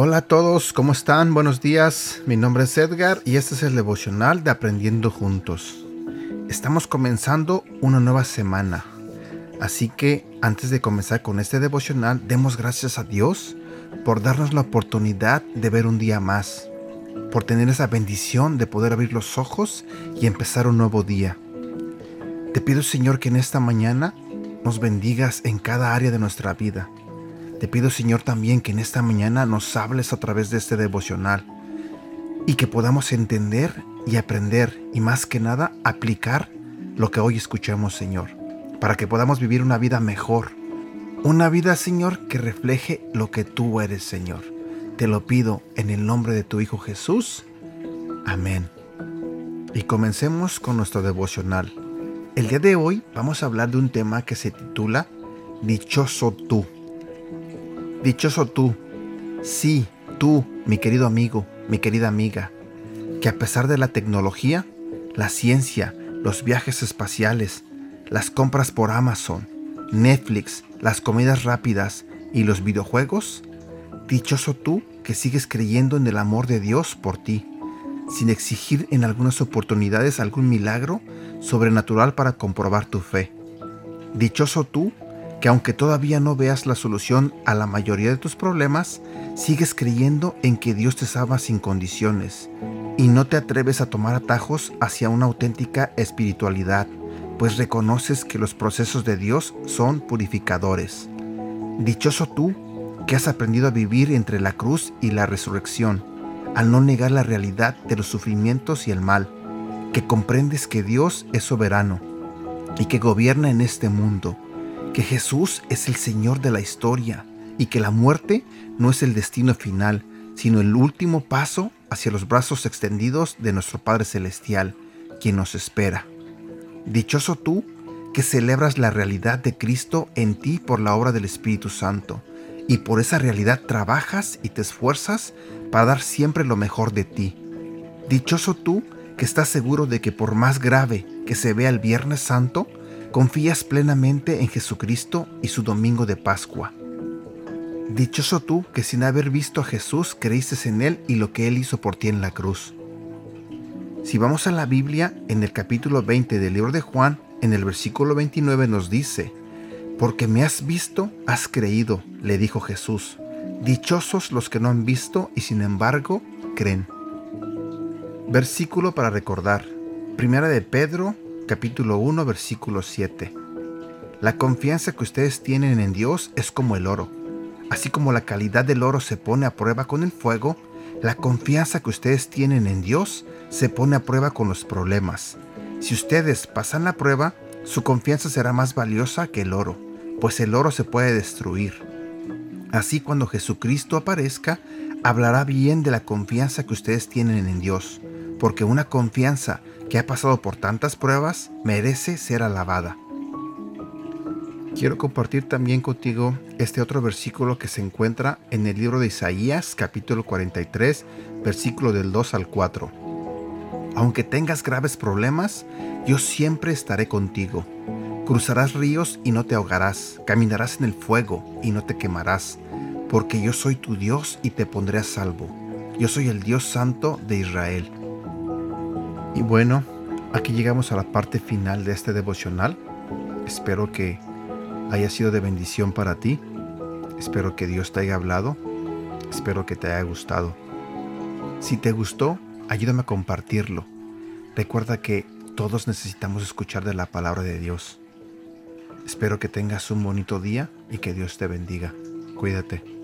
Hola a todos, ¿cómo están? Buenos días, mi nombre es Edgar y este es el devocional de Aprendiendo Juntos. Estamos comenzando una nueva semana, así que antes de comenzar con este devocional, demos gracias a Dios por darnos la oportunidad de ver un día más, por tener esa bendición de poder abrir los ojos y empezar un nuevo día. Te pido Señor que en esta mañana nos bendigas en cada área de nuestra vida te pido Señor también que en esta mañana nos hables a través de este devocional y que podamos entender y aprender y más que nada aplicar lo que hoy escuchamos Señor, para que podamos vivir una vida mejor, una vida Señor que refleje lo que tú eres Señor. Te lo pido en el nombre de tu Hijo Jesús. Amén. Y comencemos con nuestro devocional. El día de hoy vamos a hablar de un tema que se titula Dichoso tú. Dichoso tú, sí, tú, mi querido amigo, mi querida amiga, que a pesar de la tecnología, la ciencia, los viajes espaciales, las compras por Amazon, Netflix, las comidas rápidas y los videojuegos, dichoso tú que sigues creyendo en el amor de Dios por ti, sin exigir en algunas oportunidades algún milagro sobrenatural para comprobar tu fe. Dichoso tú que aunque todavía no veas la solución a la mayoría de tus problemas, sigues creyendo en que Dios te salva sin condiciones y no te atreves a tomar atajos hacia una auténtica espiritualidad, pues reconoces que los procesos de Dios son purificadores. Dichoso tú que has aprendido a vivir entre la cruz y la resurrección, al no negar la realidad de los sufrimientos y el mal, que comprendes que Dios es soberano y que gobierna en este mundo que Jesús es el Señor de la historia y que la muerte no es el destino final, sino el último paso hacia los brazos extendidos de nuestro Padre Celestial, quien nos espera. Dichoso tú que celebras la realidad de Cristo en ti por la obra del Espíritu Santo, y por esa realidad trabajas y te esfuerzas para dar siempre lo mejor de ti. Dichoso tú que estás seguro de que por más grave que se vea el Viernes Santo, confías plenamente en Jesucristo y su domingo de Pascua. Dichoso tú que sin haber visto a Jesús creíste en Él y lo que Él hizo por ti en la cruz. Si vamos a la Biblia, en el capítulo 20 del libro de Juan, en el versículo 29 nos dice, Porque me has visto, has creído, le dijo Jesús. Dichosos los que no han visto y sin embargo creen. Versículo para recordar. Primera de Pedro capítulo 1, versículo 7. La confianza que ustedes tienen en Dios es como el oro. Así como la calidad del oro se pone a prueba con el fuego, la confianza que ustedes tienen en Dios se pone a prueba con los problemas. Si ustedes pasan la prueba, su confianza será más valiosa que el oro, pues el oro se puede destruir. Así cuando Jesucristo aparezca, hablará bien de la confianza que ustedes tienen en Dios, porque una confianza que ha pasado por tantas pruebas merece ser alabada. Quiero compartir también contigo este otro versículo que se encuentra en el libro de Isaías capítulo 43 versículo del 2 al 4. Aunque tengas graves problemas, yo siempre estaré contigo. Cruzarás ríos y no te ahogarás, caminarás en el fuego y no te quemarás, porque yo soy tu Dios y te pondré a salvo. Yo soy el Dios santo de Israel. Y bueno, aquí llegamos a la parte final de este devocional. Espero que haya sido de bendición para ti. Espero que Dios te haya hablado. Espero que te haya gustado. Si te gustó, ayúdame a compartirlo. Recuerda que todos necesitamos escuchar de la palabra de Dios. Espero que tengas un bonito día y que Dios te bendiga. Cuídate.